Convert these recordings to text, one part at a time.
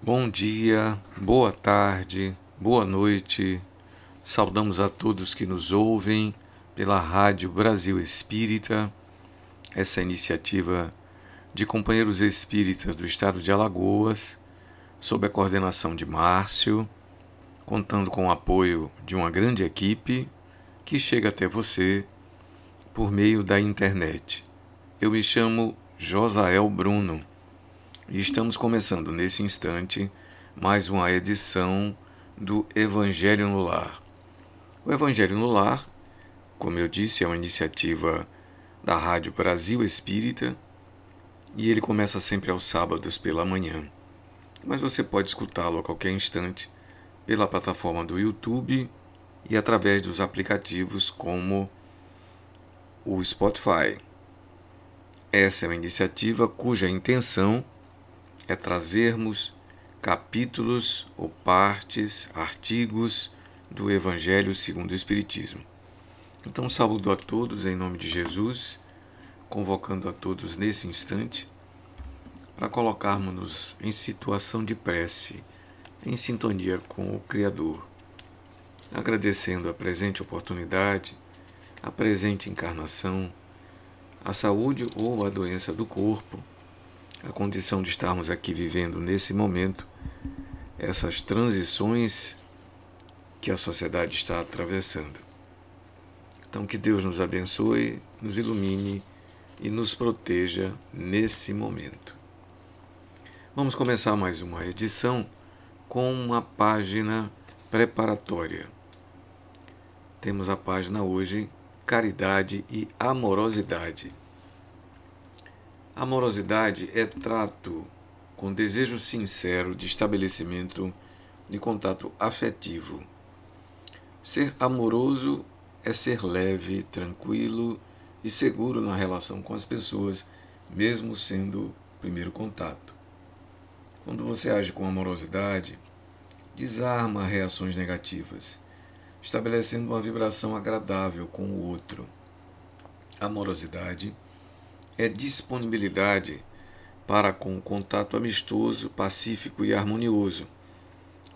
Bom dia, boa tarde, boa noite. Saudamos a todos que nos ouvem pela Rádio Brasil Espírita, essa iniciativa de companheiros espíritas do estado de Alagoas, sob a coordenação de Márcio, contando com o apoio de uma grande equipe que chega até você por meio da internet. Eu me chamo Josael Bruno e estamos começando nesse instante mais uma edição do Evangelho no Lar. O Evangelho no Lar, como eu disse, é uma iniciativa da Rádio Brasil Espírita e ele começa sempre aos sábados pela manhã. Mas você pode escutá-lo a qualquer instante pela plataforma do YouTube e através dos aplicativos como o Spotify. Essa é uma iniciativa cuja intenção é trazermos capítulos ou partes, artigos do Evangelho segundo o Espiritismo. Então, saúdo a todos em nome de Jesus, convocando a todos nesse instante para colocarmos-nos em situação de prece, em sintonia com o Criador, agradecendo a presente oportunidade, a presente encarnação, a saúde ou a doença do corpo a condição de estarmos aqui vivendo nesse momento essas transições que a sociedade está atravessando. Então, que Deus nos abençoe, nos ilumine e nos proteja nesse momento. Vamos começar mais uma edição com uma página preparatória. Temos a página hoje Caridade e Amorosidade. Amorosidade é trato com desejo sincero de estabelecimento de contato afetivo. Ser amoroso é ser leve, tranquilo e seguro na relação com as pessoas, mesmo sendo o primeiro contato. Quando você age com amorosidade, desarma reações negativas, estabelecendo uma vibração agradável com o outro. Amorosidade é disponibilidade para com o contato amistoso, pacífico e harmonioso,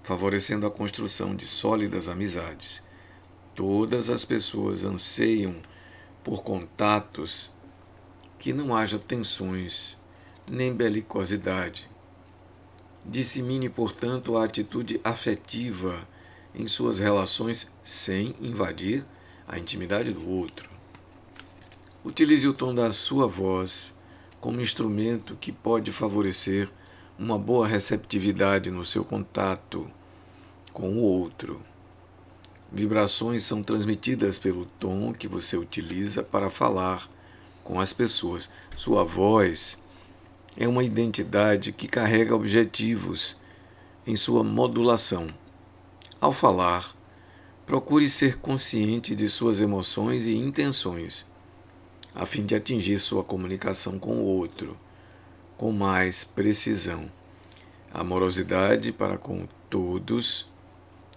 favorecendo a construção de sólidas amizades. Todas as pessoas anseiam por contatos que não haja tensões nem belicosidade. Dissemine, portanto, a atitude afetiva em suas relações sem invadir a intimidade do outro. Utilize o tom da sua voz como instrumento que pode favorecer uma boa receptividade no seu contato com o outro. Vibrações são transmitidas pelo tom que você utiliza para falar com as pessoas. Sua voz é uma identidade que carrega objetivos em sua modulação. Ao falar, procure ser consciente de suas emoções e intenções a fim de atingir sua comunicação com o outro com mais precisão. A amorosidade para com todos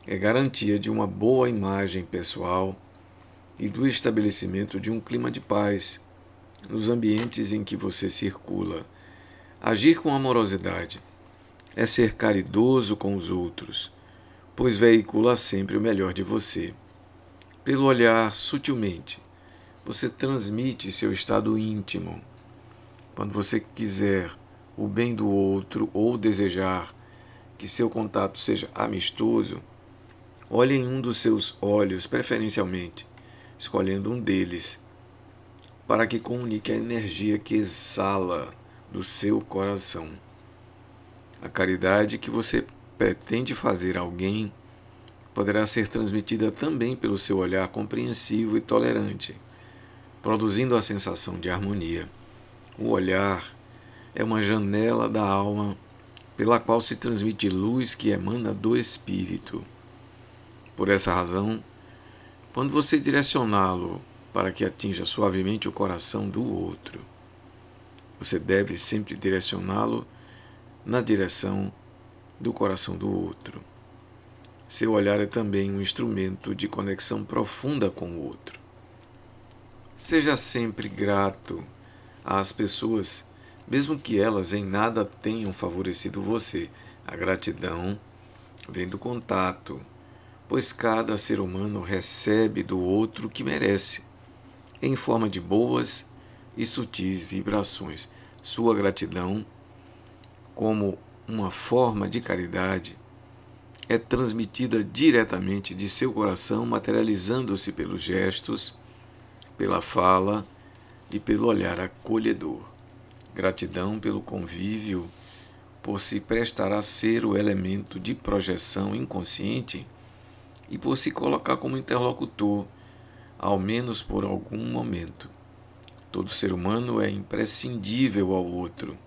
é garantia de uma boa imagem pessoal e do estabelecimento de um clima de paz nos ambientes em que você circula. Agir com amorosidade é ser caridoso com os outros, pois veicula sempre o melhor de você. Pelo olhar sutilmente, você transmite seu estado íntimo. Quando você quiser o bem do outro ou desejar que seu contato seja amistoso, olhe em um dos seus olhos, preferencialmente, escolhendo um deles, para que comunique a energia que exala do seu coração. A caridade que você pretende fazer a alguém poderá ser transmitida também pelo seu olhar compreensivo e tolerante produzindo a sensação de harmonia. O olhar é uma janela da alma pela qual se transmite luz que emana do espírito. Por essa razão, quando você direcioná-lo para que atinja suavemente o coração do outro, você deve sempre direcioná-lo na direção do coração do outro. Seu olhar é também um instrumento de conexão profunda com o outro. Seja sempre grato às pessoas, mesmo que elas em nada tenham favorecido você. A gratidão vem do contato, pois cada ser humano recebe do outro o que merece, em forma de boas e sutis vibrações. Sua gratidão, como uma forma de caridade, é transmitida diretamente de seu coração, materializando-se pelos gestos, pela fala e pelo olhar acolhedor. Gratidão pelo convívio, por se prestar a ser o elemento de projeção inconsciente e por se colocar como interlocutor, ao menos por algum momento. Todo ser humano é imprescindível ao outro,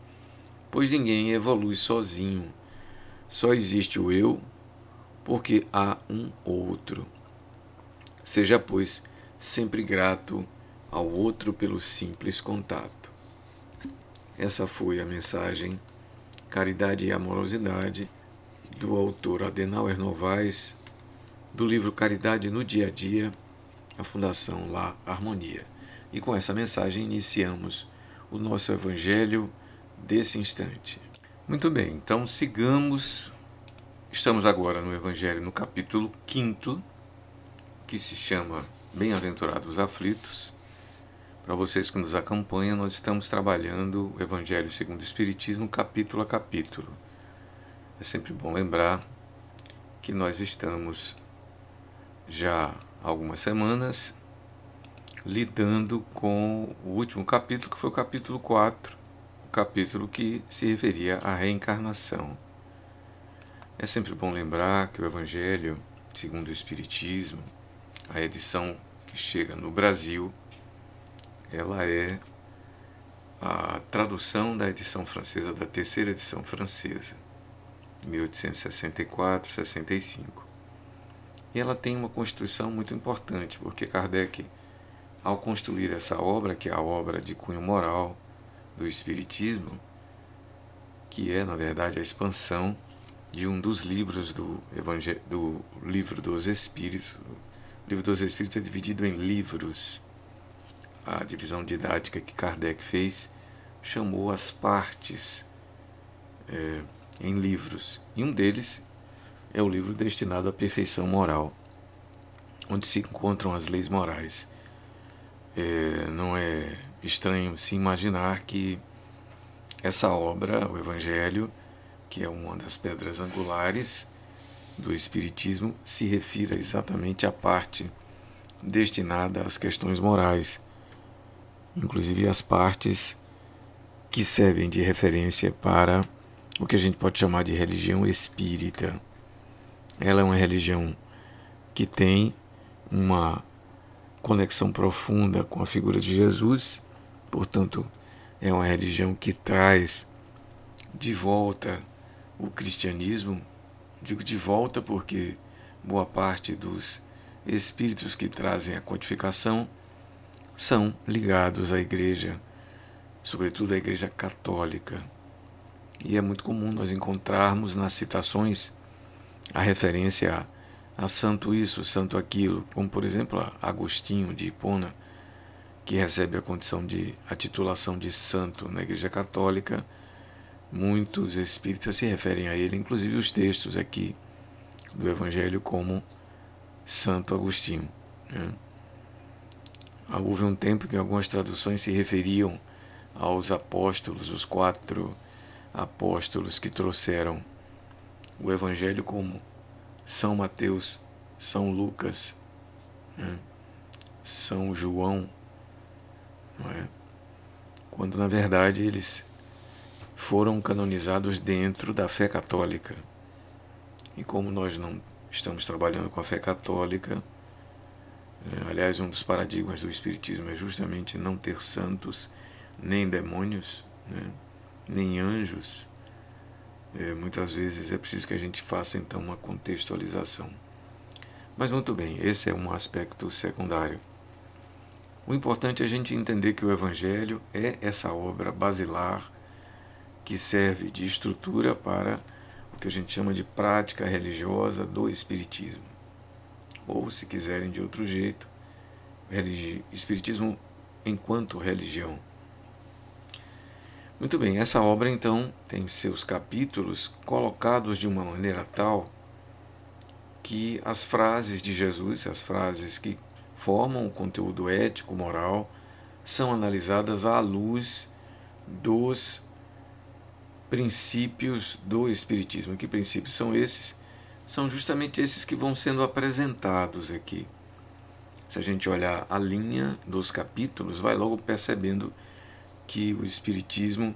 pois ninguém evolui sozinho. Só existe o eu porque há um outro. Seja, pois, sempre grato ao outro pelo simples contato. Essa foi a mensagem Caridade e Amorosidade do autor Adenauer Novaes, do livro Caridade no Dia a Dia, a Fundação La Harmonia. E com essa mensagem iniciamos o nosso Evangelho desse instante. Muito bem, então sigamos. Estamos agora no Evangelho no capítulo 5, que se chama Bem-aventurados aflitos. Para vocês que nos acompanham, nós estamos trabalhando o Evangelho segundo o Espiritismo, capítulo a capítulo. É sempre bom lembrar que nós estamos já há algumas semanas lidando com o último capítulo, que foi o capítulo 4, o capítulo que se referia à reencarnação. É sempre bom lembrar que o Evangelho, segundo o Espiritismo, a edição que chega no Brasil, ela é a tradução da edição francesa, da terceira edição francesa, 1864-65. E ela tem uma constituição muito importante, porque Kardec ao construir essa obra, que é a obra de cunho moral do Espiritismo, que é, na verdade, a expansão de um dos livros do, Evangel do Livro dos Espíritos. O Livro dos Espíritos é dividido em livros. A divisão didática que Kardec fez chamou as partes é, em livros. E um deles é o livro destinado à perfeição moral, onde se encontram as leis morais é, não é estranho se imaginar que essa obra, o Evangelho, que é uma das pedras angulares do Espiritismo, se refira exatamente à parte destinada às questões morais, inclusive as partes que servem de referência para o que a gente pode chamar de religião espírita. Ela é uma religião que tem uma conexão profunda com a figura de Jesus, portanto, é uma religião que traz de volta o cristianismo. Digo de volta porque boa parte dos espíritos que trazem a codificação são ligados à igreja, sobretudo à igreja católica. E é muito comum nós encontrarmos nas citações a referência a a santo isso, santo aquilo, como por exemplo Agostinho de Hipona, que recebe a condição de a titulação de santo na Igreja Católica. Muitos espíritas se referem a ele, inclusive os textos aqui do Evangelho como Santo Agostinho. Né? Houve um tempo que algumas traduções se referiam aos apóstolos, os quatro apóstolos que trouxeram o Evangelho como são Mateus, São Lucas, né? São João, é? quando na verdade eles foram canonizados dentro da fé católica. E como nós não estamos trabalhando com a fé católica, é, aliás, um dos paradigmas do Espiritismo é justamente não ter santos, nem demônios, né? nem anjos, é, muitas vezes é preciso que a gente faça então uma contextualização. Mas muito bem, esse é um aspecto secundário. O importante é a gente entender que o Evangelho é essa obra basilar que serve de estrutura para o que a gente chama de prática religiosa do Espiritismo. Ou, se quiserem de outro jeito, Espiritismo enquanto religião. Muito bem, essa obra então tem seus capítulos colocados de uma maneira tal que as frases de Jesus, as frases que formam o conteúdo ético, moral, são analisadas à luz dos princípios do Espiritismo. Que princípios são esses? São justamente esses que vão sendo apresentados aqui. Se a gente olhar a linha dos capítulos, vai logo percebendo que o Espiritismo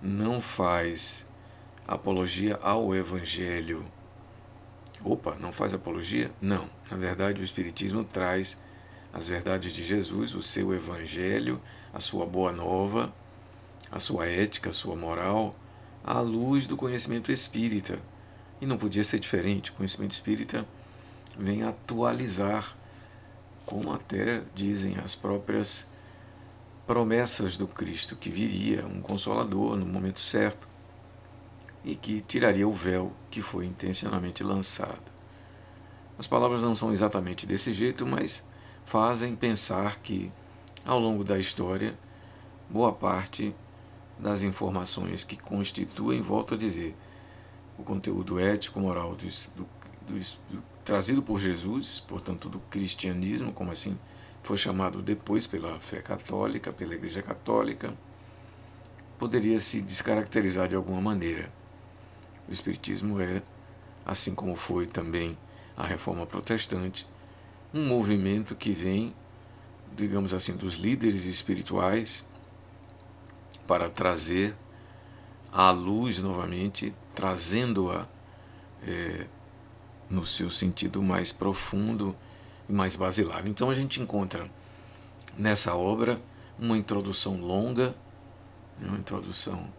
não faz apologia ao Evangelho. Opa, não faz apologia? Não. Na verdade, o Espiritismo traz as verdades de Jesus, o seu Evangelho, a sua boa nova, a sua ética, a sua moral, à luz do conhecimento espírita. E não podia ser diferente. O conhecimento espírita vem atualizar, como até dizem as próprias promessas do Cristo, que viria um consolador no momento certo e que tiraria o véu que foi intencionalmente lançado. As palavras não são exatamente desse jeito, mas fazem pensar que, ao longo da história, boa parte das informações que constituem, volto a dizer, o conteúdo ético-moral do, do, do, trazido por Jesus, portanto, do cristianismo, como assim foi chamado depois pela fé católica, pela Igreja Católica, poderia se descaracterizar de alguma maneira. O Espiritismo é, assim como foi também a Reforma Protestante, um movimento que vem, digamos assim, dos líderes espirituais para trazer à luz novamente, trazendo-a é, no seu sentido mais profundo e mais basilar. Então a gente encontra nessa obra uma introdução longa, né, uma introdução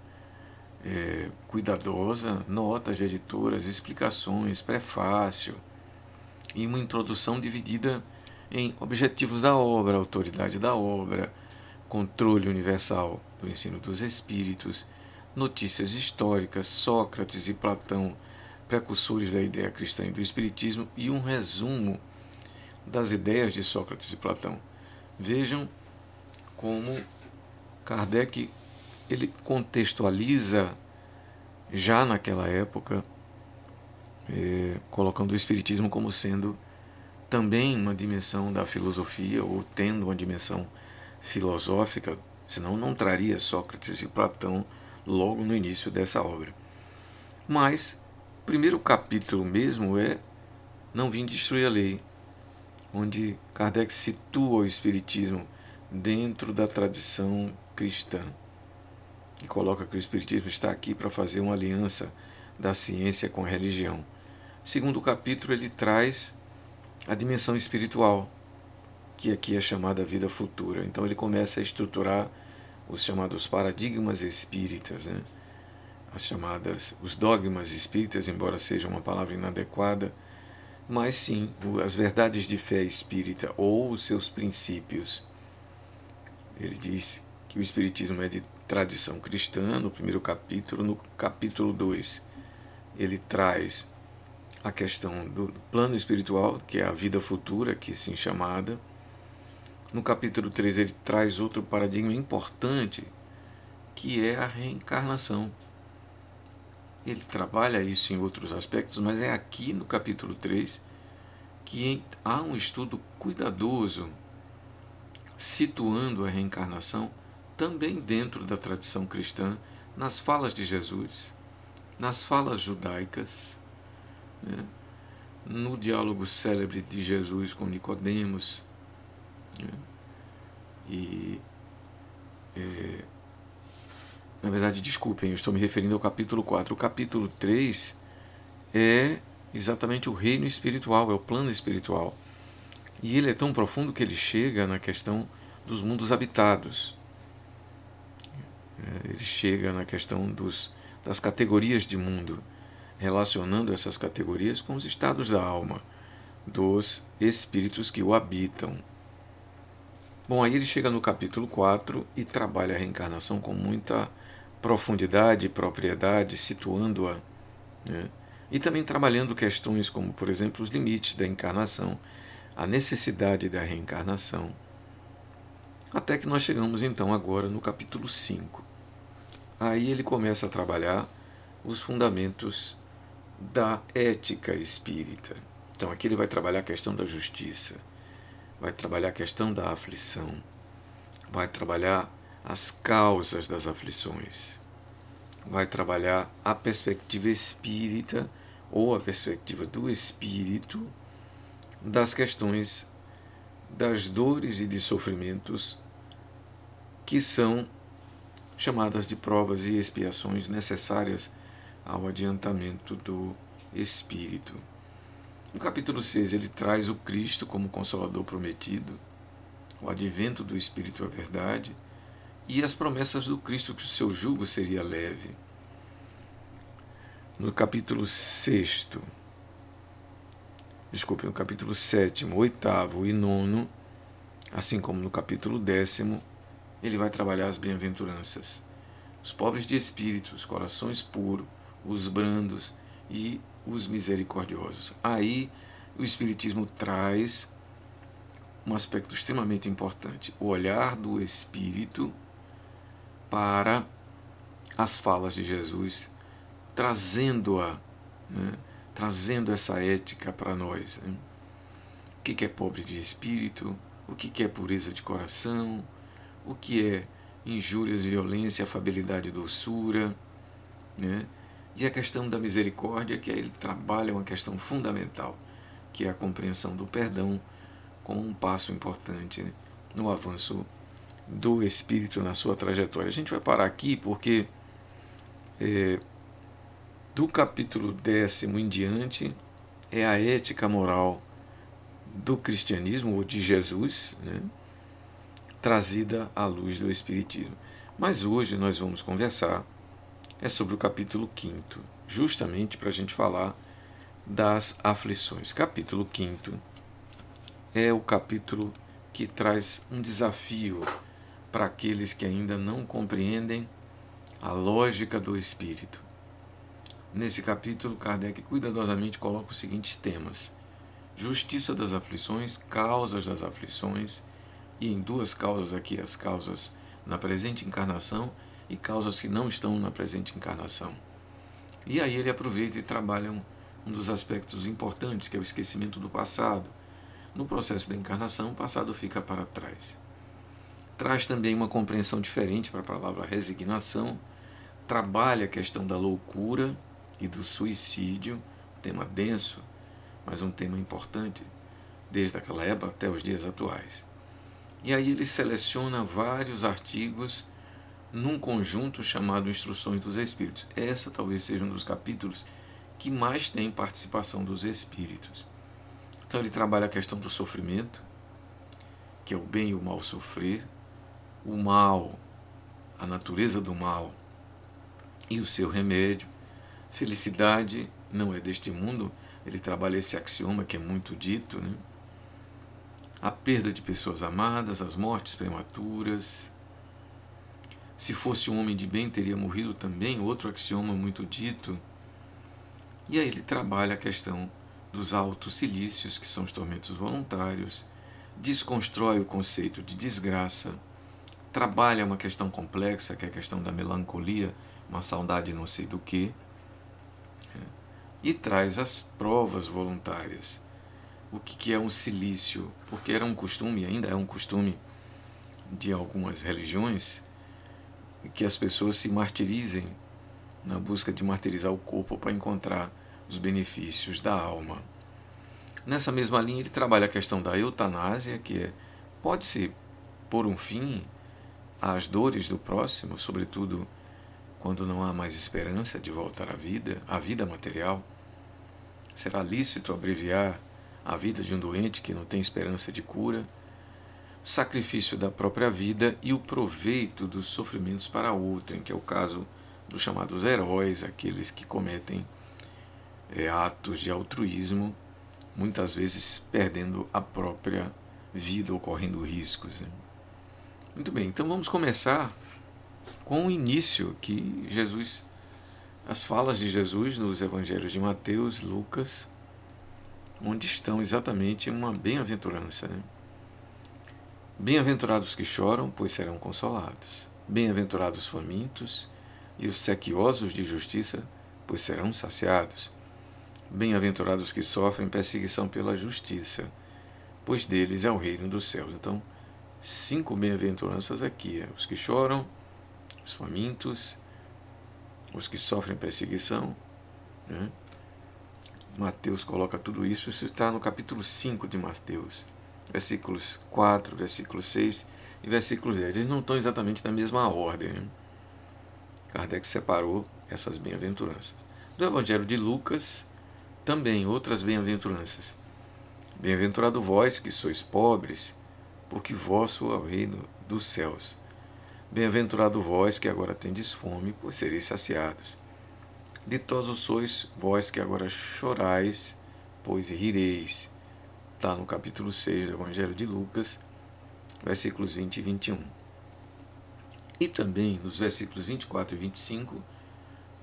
é, cuidadosa, notas de editoras, explicações, prefácio e uma introdução dividida em objetivos da obra, autoridade da obra, controle universal do ensino dos espíritos, notícias históricas, Sócrates e Platão, precursores da ideia cristã e do espiritismo e um resumo das ideias de Sócrates e Platão. Vejam como Kardec ele contextualiza já naquela época, é, colocando o Espiritismo como sendo também uma dimensão da filosofia, ou tendo uma dimensão filosófica, senão não traria Sócrates e Platão logo no início dessa obra. Mas, o primeiro capítulo mesmo é Não Vim Destruir a Lei, onde Kardec situa o Espiritismo dentro da tradição cristã e coloca que o Espiritismo está aqui para fazer uma aliança da ciência com a religião. Segundo capítulo, ele traz a dimensão espiritual, que aqui é chamada vida futura. Então ele começa a estruturar os chamados paradigmas espíritas, né? as chamadas os dogmas espíritas, embora seja uma palavra inadequada, mas sim as verdades de fé espírita ou os seus princípios. Ele diz que o espiritismo é de tradição cristã, no primeiro capítulo, no capítulo 2, ele traz a questão do plano espiritual, que é a vida futura, que assim chamada. No capítulo 3, ele traz outro paradigma importante, que é a reencarnação. Ele trabalha isso em outros aspectos, mas é aqui no capítulo 3 que há um estudo cuidadoso situando a reencarnação também dentro da tradição cristã, nas falas de Jesus, nas falas judaicas, né? no diálogo célebre de Jesus com Nicodemos. Né? E é, na verdade, desculpem, eu estou me referindo ao capítulo 4. O capítulo 3 é exatamente o reino espiritual, é o plano espiritual. E ele é tão profundo que ele chega na questão dos mundos habitados. É, ele chega na questão dos, das categorias de mundo, relacionando essas categorias com os estados da alma, dos espíritos que o habitam. Bom, aí ele chega no capítulo 4 e trabalha a reencarnação com muita profundidade e propriedade, situando-a, né? e também trabalhando questões como, por exemplo, os limites da encarnação, a necessidade da reencarnação. Até que nós chegamos então agora no capítulo 5. aí ele começa a trabalhar os fundamentos da ética espírita. Então aqui ele vai trabalhar a questão da justiça, vai trabalhar a questão da aflição, vai trabalhar as causas das aflições, vai trabalhar a perspectiva espírita ou a perspectiva do espírito das questões das dores e de sofrimentos que são chamadas de provas e expiações necessárias ao adiantamento do espírito. No capítulo 6, ele traz o Cristo como consolador prometido, o advento do Espírito à verdade e as promessas do Cristo que o seu jugo seria leve. No capítulo 6, desculpe, no capítulo 7, 8 e 9, assim como no capítulo 10, ele vai trabalhar as bem-aventuranças. Os pobres de espírito, os corações puros, os brandos e os misericordiosos. Aí o Espiritismo traz um aspecto extremamente importante: o olhar do Espírito para as falas de Jesus, trazendo-a, né? trazendo essa ética para nós. Né? O que é pobre de espírito, o que é pureza de coração, o que é injúrias, violência, afabilidade e doçura. Né? E a questão da misericórdia, que ele trabalha uma questão fundamental, que é a compreensão do perdão como um passo importante né, no avanço do espírito na sua trajetória. A gente vai parar aqui porque é, do capítulo décimo em diante é a ética moral do cristianismo ou de Jesus, né, trazida à luz do Espiritismo. Mas hoje nós vamos conversar é sobre o capítulo 5, justamente para a gente falar das aflições. Capítulo 5 é o capítulo que traz um desafio para aqueles que ainda não compreendem a lógica do espírito. Nesse capítulo, Kardec cuidadosamente coloca os seguintes temas: justiça das aflições, causas das aflições, e em duas causas aqui, as causas na presente encarnação e causas que não estão na presente encarnação. E aí ele aproveita e trabalha um, um dos aspectos importantes, que é o esquecimento do passado. No processo da encarnação, o passado fica para trás. Traz também uma compreensão diferente para a palavra resignação, trabalha a questão da loucura e do suicídio, tema denso, mas um tema importante desde aquela época até os dias atuais. E aí ele seleciona vários artigos num conjunto chamado Instruções dos Espíritos. Essa talvez seja um dos capítulos que mais tem participação dos espíritos. Então ele trabalha a questão do sofrimento, que é o bem e o mal sofrer, o mal, a natureza do mal e o seu remédio. Felicidade não é deste mundo, ele trabalha esse axioma que é muito dito, né? A perda de pessoas amadas, as mortes prematuras, se fosse um homem de bem, teria morrido também, outro axioma muito dito. E aí ele trabalha a questão dos altos silícios, que são os tormentos voluntários, desconstrói o conceito de desgraça, trabalha uma questão complexa, que é a questão da melancolia, uma saudade não sei do que, né? e traz as provas voluntárias. O que é um silício? Porque era um costume, ainda é um costume de algumas religiões, que as pessoas se martirizem na busca de martirizar o corpo para encontrar os benefícios da alma. Nessa mesma linha, ele trabalha a questão da eutanásia, que é, pode-se por um fim às dores do próximo, sobretudo quando não há mais esperança de voltar à vida, à vida material. Será lícito abreviar a vida de um doente que não tem esperança de cura sacrifício da própria vida e o proveito dos sofrimentos para outrem, que é o caso dos chamados heróis, aqueles que cometem é, atos de altruísmo, muitas vezes perdendo a própria vida ou correndo riscos. Né? Muito bem, então vamos começar com o início que Jesus, as falas de Jesus nos evangelhos de Mateus, Lucas, onde estão exatamente uma bem-aventurança. Né? Bem-aventurados que choram, pois serão consolados. Bem-aventurados famintos, e os sequiosos de justiça, pois serão saciados. Bem-aventurados que sofrem perseguição pela justiça, pois deles é o reino dos céus. Então, cinco bem-aventuranças aqui: é os que choram, os famintos, os que sofrem perseguição. Né? Mateus coloca tudo isso, isso está no capítulo 5 de Mateus, versículos 4, versículo 6 e versículo 10. Eles não estão exatamente na mesma ordem. Né? Kardec separou essas bem-aventuranças. Do Evangelho de Lucas, também outras bem-aventuranças. Bem-aventurado vós que sois pobres, porque vosso é o reino dos céus. Bem-aventurado vós que agora tendes fome, pois sereis saciados. Ditosos sois vós que agora chorais, pois rireis. Está no capítulo 6 do Evangelho de Lucas, versículos 20 e 21. E também nos versículos 24 e 25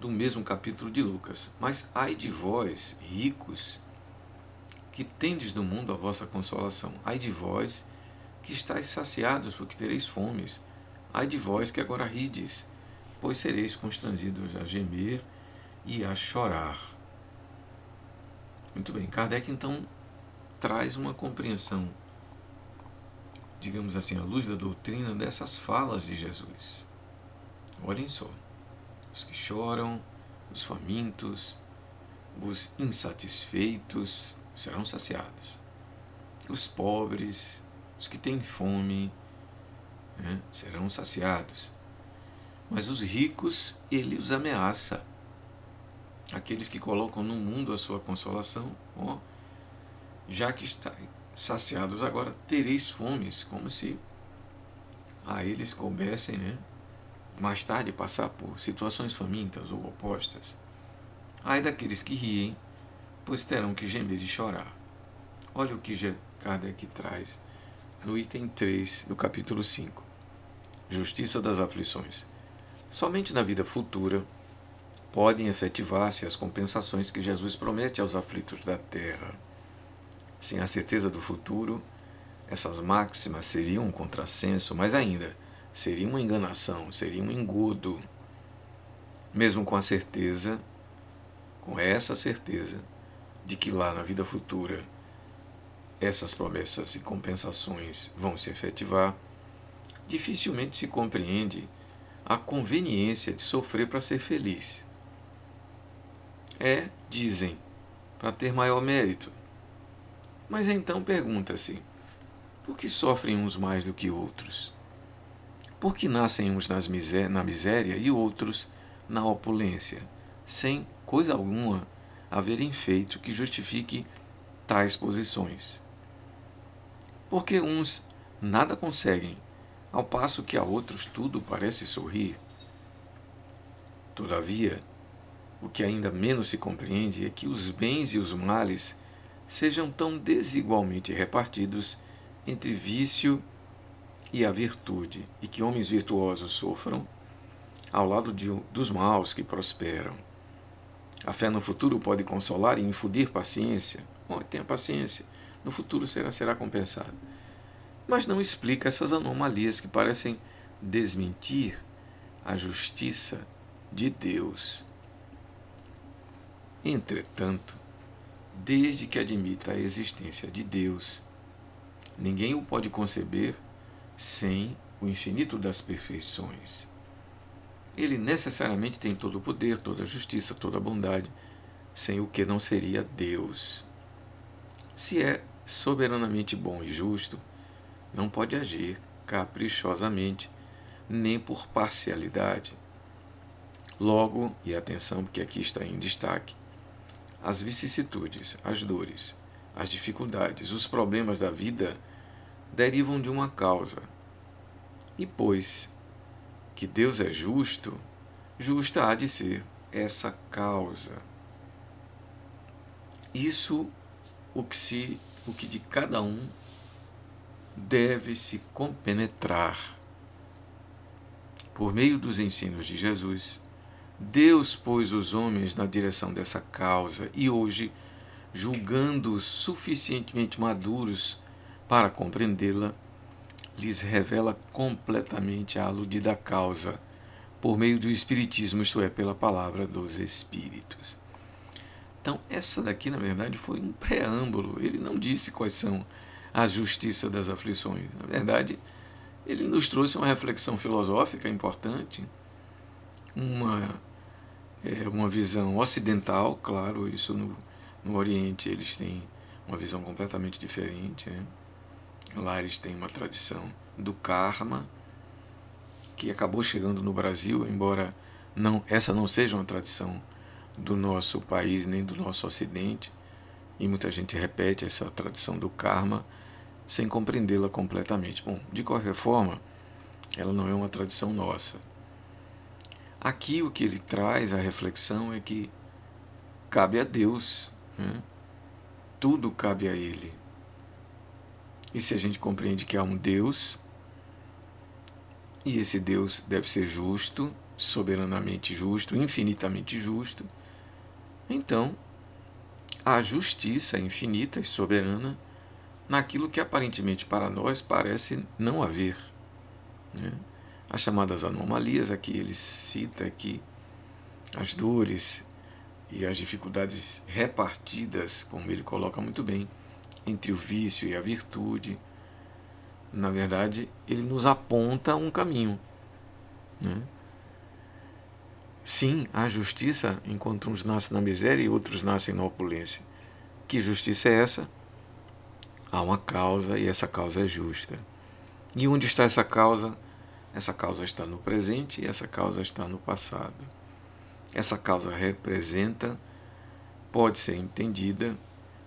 do mesmo capítulo de Lucas. Mas ai de vós, ricos, que tendes no mundo a vossa consolação. Ai de vós, que estáis saciados, porque tereis fomes. Ai de vós que agora rides, pois sereis constrangidos a gemer e a chorar. Muito bem, Kardec então traz uma compreensão, digamos assim, à luz da doutrina dessas falas de Jesus. Olhem só: os que choram, os famintos, os insatisfeitos serão saciados, os pobres, os que têm fome, né, serão saciados. Mas os ricos, ele os ameaça. Aqueles que colocam no mundo a sua consolação, ó, já que estáis saciados agora, tereis fomes, como se a eles coubessem, né? Mais tarde passar por situações famintas ou opostas. Ai daqueles que riem, pois terão que gemer e chorar. Olha o que Kardec traz no item 3 do capítulo 5 justiça das aflições. Somente na vida futura podem efetivar-se as compensações que Jesus promete aos aflitos da terra. Sem a certeza do futuro, essas máximas seriam um contrassenso, mas ainda seria uma enganação, seria um engodo. Mesmo com a certeza, com essa certeza, de que lá na vida futura essas promessas e compensações vão se efetivar, dificilmente se compreende a conveniência de sofrer para ser feliz. É, dizem, para ter maior mérito. Mas então pergunta-se: por que sofrem uns mais do que outros? Por que nascem uns na miséria e outros na opulência, sem coisa alguma haverem feito que justifique tais posições? Porque uns nada conseguem ao passo que a outros tudo parece sorrir. Todavia, o que ainda menos se compreende é que os bens e os males sejam tão desigualmente repartidos entre vício e a virtude, e que homens virtuosos sofram ao lado de, dos maus que prosperam. A fé no futuro pode consolar e infundir paciência. Oh, tenha paciência, no futuro será, será compensado mas não explica essas anomalias que parecem desmentir a justiça de Deus. Entretanto, desde que admita a existência de Deus, ninguém o pode conceber sem o infinito das perfeições. Ele necessariamente tem todo o poder, toda a justiça, toda a bondade, sem o que não seria Deus. Se é soberanamente bom e justo, não pode agir caprichosamente, nem por parcialidade. Logo, e atenção, porque aqui está em destaque, as vicissitudes, as dores, as dificuldades, os problemas da vida derivam de uma causa. E pois que Deus é justo, justa há de ser essa causa. Isso o que se o que de cada um deve se compenetrar. Por meio dos ensinos de Jesus, Deus pôs os homens na direção dessa causa e hoje, julgando-os suficientemente maduros para compreendê-la, lhes revela completamente a aludida causa, por meio do Espiritismo, isto é, pela palavra dos Espíritos. Então, essa daqui, na verdade, foi um preâmbulo. Ele não disse quais são a justiça das aflições. Na verdade, ele nos trouxe uma reflexão filosófica importante, uma, é, uma visão ocidental, claro, isso no, no Oriente eles têm uma visão completamente diferente. Né? Lá eles têm uma tradição do karma, que acabou chegando no Brasil, embora não essa não seja uma tradição do nosso país nem do nosso ocidente, e muita gente repete essa tradição do karma sem compreendê-la completamente. Bom, de qualquer forma, ela não é uma tradição nossa. Aqui o que ele traz a reflexão é que cabe a Deus, né? tudo cabe a Ele. E se a gente compreende que há um Deus, e esse Deus deve ser justo, soberanamente justo, infinitamente justo, então há justiça infinita e soberana naquilo que aparentemente para nós parece não haver. Né? As chamadas anomalias, aqui ele cita aqui, as dores e as dificuldades repartidas, como ele coloca muito bem, entre o vício e a virtude. Na verdade, ele nos aponta um caminho. Né? Sim, há justiça enquanto uns nascem na miséria e outros nascem na opulência. Que justiça é essa? Há uma causa e essa causa é justa. E onde está essa causa? Essa causa está no presente e essa causa está no passado. Essa causa representa, pode ser entendida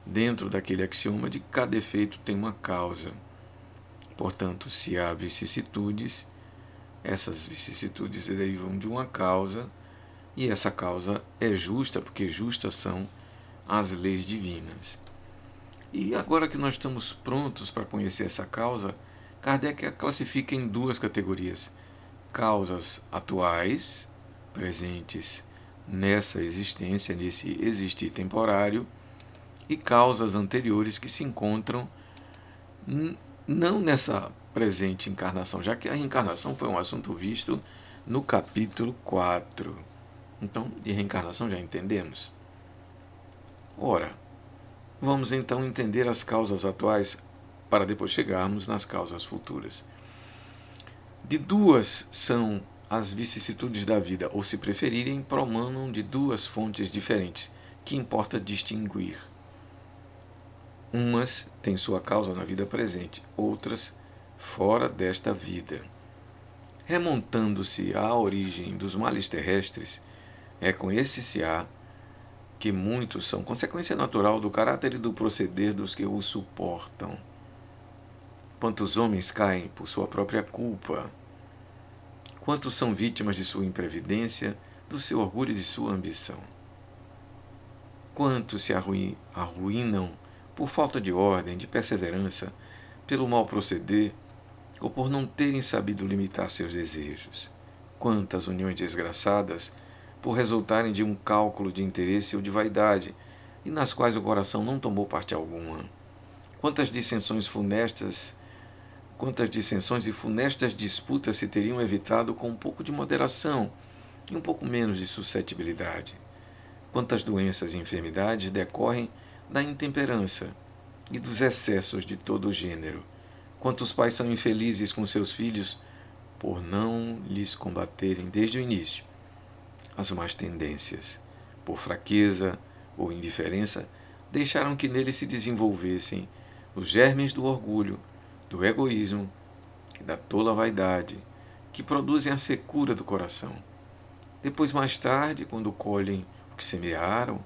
dentro daquele axioma de que cada efeito tem uma causa. Portanto, se há vicissitudes, essas vicissitudes derivam de uma causa e essa causa é justa, porque justas são as leis divinas. E agora que nós estamos prontos para conhecer essa causa, Kardec a classifica em duas categorias: causas atuais, presentes nessa existência, nesse existir temporário, e causas anteriores que se encontram não nessa presente encarnação, já que a reencarnação foi um assunto visto no capítulo 4. Então, de reencarnação já entendemos. Ora, Vamos então entender as causas atuais para depois chegarmos nas causas futuras. De duas são as vicissitudes da vida, ou se preferirem, promanam de duas fontes diferentes, que importa distinguir. Umas têm sua causa na vida presente, outras fora desta vida. Remontando-se à origem dos males terrestres, é com esse se há que muitos são consequência natural do caráter e do proceder dos que o suportam. Quantos homens caem por sua própria culpa? Quantos são vítimas de sua imprevidência, do seu orgulho e de sua ambição? Quantos se arruinam por falta de ordem, de perseverança, pelo mal proceder ou por não terem sabido limitar seus desejos? Quantas uniões desgraçadas por resultarem de um cálculo de interesse ou de vaidade, e nas quais o coração não tomou parte alguma. Quantas dissensões funestas, quantas dissensões e funestas disputas se teriam evitado com um pouco de moderação e um pouco menos de suscetibilidade? Quantas doenças e enfermidades decorrem da intemperança e dos excessos de todo o gênero? Quantos pais são infelizes com seus filhos por não lhes combaterem desde o início as más tendências, por fraqueza ou indiferença, deixaram que nele se desenvolvessem os germes do orgulho, do egoísmo e da tola vaidade, que produzem a secura do coração. Depois, mais tarde, quando colhem o que semearam,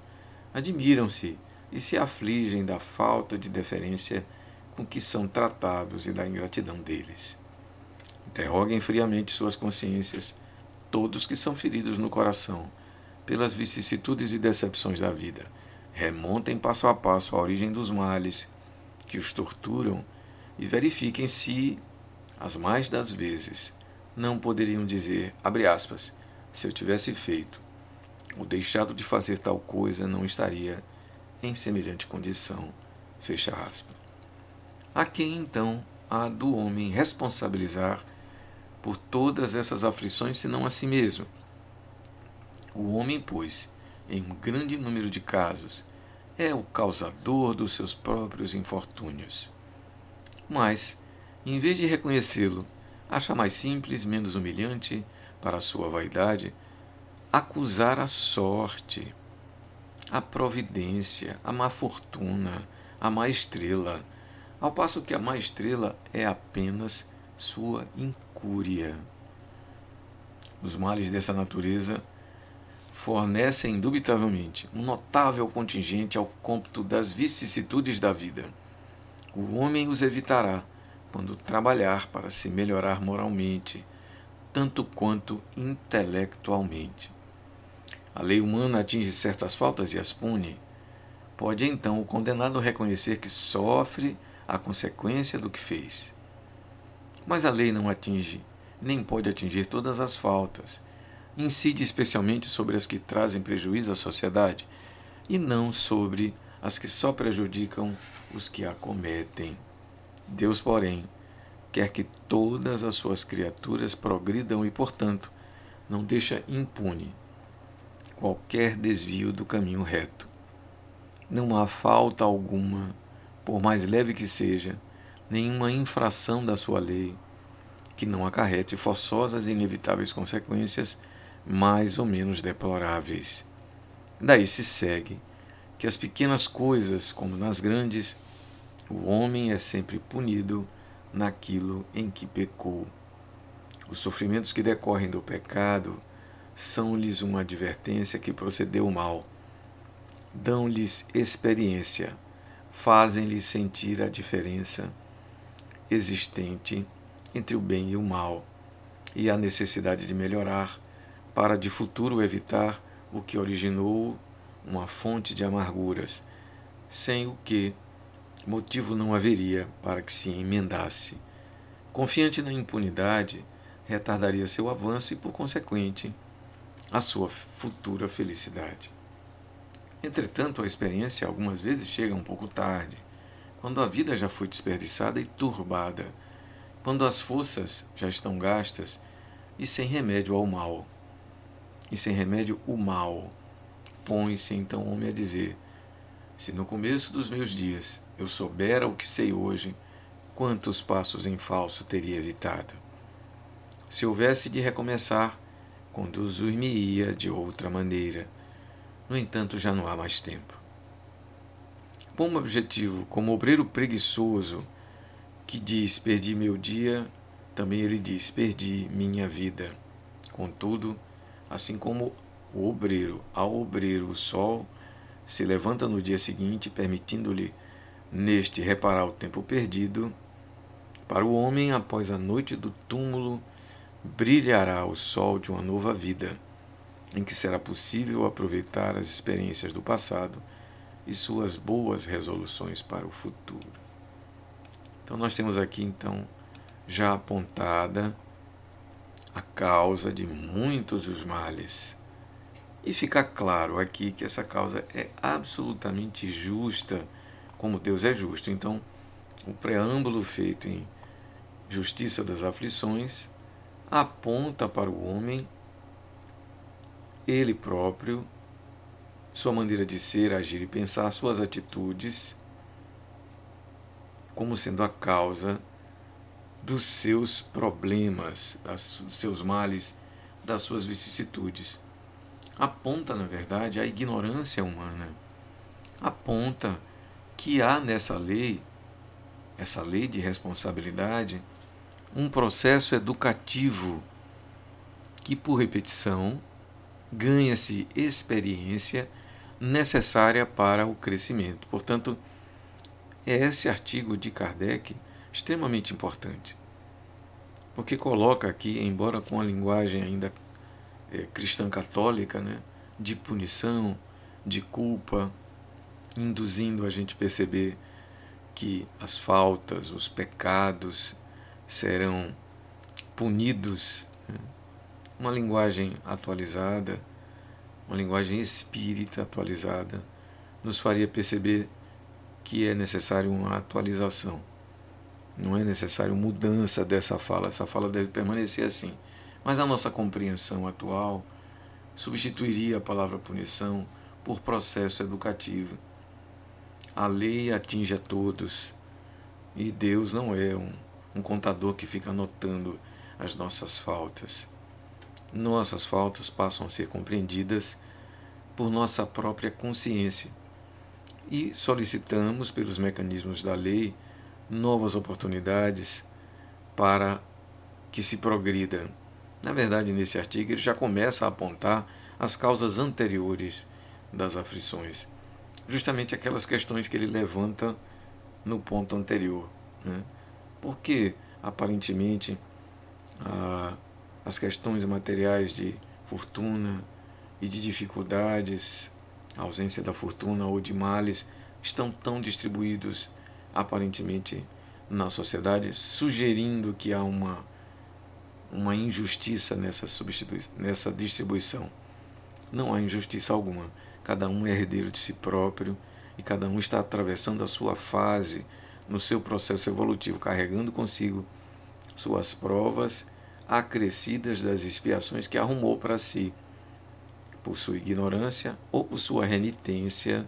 admiram-se e se afligem da falta de deferência com que são tratados e da ingratidão deles. Interroguem friamente suas consciências todos que são feridos no coração pelas vicissitudes e decepções da vida. Remontem passo a passo a origem dos males que os torturam e verifiquem se, as mais das vezes, não poderiam dizer, abre aspas, se eu tivesse feito ou deixado de fazer tal coisa, não estaria em semelhante condição. Fecha aspas. A quem então há do homem responsabilizar por todas essas aflições senão a si mesmo. O homem, pois, em um grande número de casos, é o causador dos seus próprios infortúnios. Mas, em vez de reconhecê-lo, acha mais simples, menos humilhante para sua vaidade acusar a sorte, a providência, a má fortuna, a má estrela, ao passo que a má estrela é apenas sua incúria. Os males dessa natureza fornecem indubitavelmente um notável contingente ao cômputo das vicissitudes da vida. O homem os evitará quando trabalhar para se melhorar moralmente, tanto quanto intelectualmente. A lei humana atinge certas faltas e as pune. Pode então o condenado reconhecer que sofre a consequência do que fez. Mas a lei não atinge, nem pode atingir todas as faltas incide especialmente sobre as que trazem prejuízo à sociedade e não sobre as que só prejudicam os que a cometem. Deus, porém, quer que todas as suas criaturas progridam e, portanto, não deixa impune qualquer desvio do caminho reto. Não há falta alguma, por mais leve que seja, nenhuma infração da sua lei que não acarrete forçosas e inevitáveis consequências mais ou menos deploráveis. Daí se segue que as pequenas coisas, como nas grandes, o homem é sempre punido naquilo em que pecou. Os sofrimentos que decorrem do pecado são-lhes uma advertência que procedeu mal, dão-lhes experiência, fazem-lhes sentir a diferença existente entre o bem e o mal e a necessidade de melhorar para de futuro evitar o que originou uma fonte de amarguras, sem o que motivo não haveria para que se emendasse. Confiante na impunidade, retardaria seu avanço e, por consequente, a sua futura felicidade. Entretanto, a experiência algumas vezes chega um pouco tarde, quando a vida já foi desperdiçada e turbada, quando as forças já estão gastas e sem remédio ao mal e sem remédio o mal. Põe-se então o homem a dizer: Se no começo dos meus dias eu soubera o que sei hoje, quantos passos em falso teria evitado? Se houvesse de recomeçar, conduzir-me-ia de outra maneira. No entanto, já não há mais tempo. Como objetivo, como obreiro preguiçoso que diz: Perdi meu dia, também ele diz: Perdi minha vida. Contudo, assim como o obreiro, ao obreiro o sol se levanta no dia seguinte, permitindo-lhe neste reparar o tempo perdido, para o homem, após a noite do túmulo, brilhará o sol de uma nova vida, em que será possível aproveitar as experiências do passado e suas boas resoluções para o futuro. Então nós temos aqui então já apontada a causa de muitos dos males. E fica claro aqui que essa causa é absolutamente justa, como Deus é justo. Então, o preâmbulo feito em Justiça das Aflições aponta para o homem, ele próprio, sua maneira de ser, agir e pensar, suas atitudes, como sendo a causa dos seus problemas, dos seus males, das suas vicissitudes. Aponta, na verdade, a ignorância humana. Aponta que há nessa lei, essa lei de responsabilidade, um processo educativo que, por repetição, ganha-se experiência necessária para o crescimento. Portanto, é esse artigo de Kardec extremamente importante. Porque coloca aqui, embora com a linguagem ainda é, cristã católica, né, de punição, de culpa, induzindo a gente a perceber que as faltas, os pecados serão punidos. Né? Uma linguagem atualizada, uma linguagem espírita atualizada, nos faria perceber que é necessário uma atualização Não é necessário mudança dessa fala, essa fala deve permanecer assim. Mas a nossa compreensão atual substituiria a palavra punição por processo educativo. A lei atinge a todos e Deus não é um, um contador que fica anotando as nossas faltas. Nossas faltas passam a ser compreendidas por nossa própria consciência e solicitamos, pelos mecanismos da lei, novas oportunidades para que se progrida. Na verdade, nesse artigo, ele já começa a apontar as causas anteriores das aflições, justamente aquelas questões que ele levanta no ponto anterior. Né? Porque, aparentemente, a, as questões materiais de fortuna e de dificuldades, ausência da fortuna ou de males, estão tão distribuídos aparentemente na sociedade, sugerindo que há uma, uma injustiça nessa, nessa distribuição. Não há injustiça alguma. Cada um é herdeiro de si próprio e cada um está atravessando a sua fase no seu processo evolutivo, carregando consigo suas provas acrescidas das expiações que arrumou para si, por sua ignorância ou por sua renitência,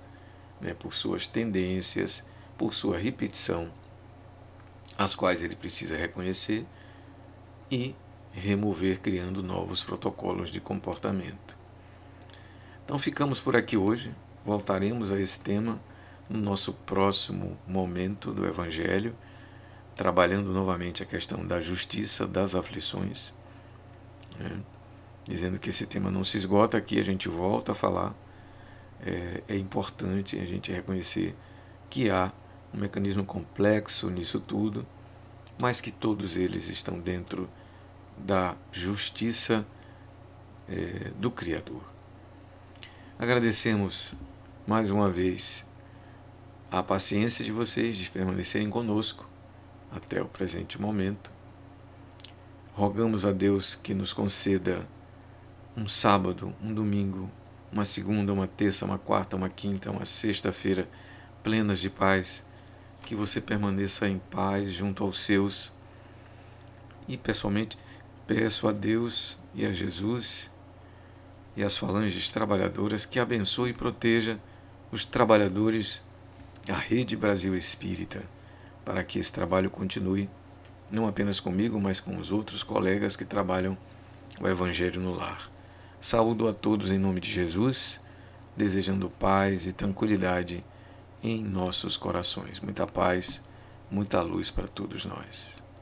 né, por suas tendências, por sua repetição, as quais ele precisa reconhecer e remover, criando novos protocolos de comportamento. Então ficamos por aqui hoje, voltaremos a esse tema no nosso próximo momento do Evangelho trabalhando novamente a questão da justiça das aflições, né? dizendo que esse tema não se esgota aqui, a gente volta a falar. É, é importante a gente reconhecer que há um mecanismo complexo nisso tudo, mas que todos eles estão dentro da justiça é, do Criador. Agradecemos mais uma vez a paciência de vocês de permanecerem conosco até o presente momento. Rogamos a Deus que nos conceda um sábado, um domingo, uma segunda, uma terça, uma quarta, uma quinta, uma sexta-feira plenas de paz, que você permaneça em paz junto aos seus. E pessoalmente peço a Deus e a Jesus e as falanges trabalhadoras que abençoe e proteja os trabalhadores, a Rede Brasil Espírita para que esse trabalho continue, não apenas comigo, mas com os outros colegas que trabalham o Evangelho no lar. Saúdo a todos em nome de Jesus, desejando paz e tranquilidade em nossos corações. Muita paz, muita luz para todos nós.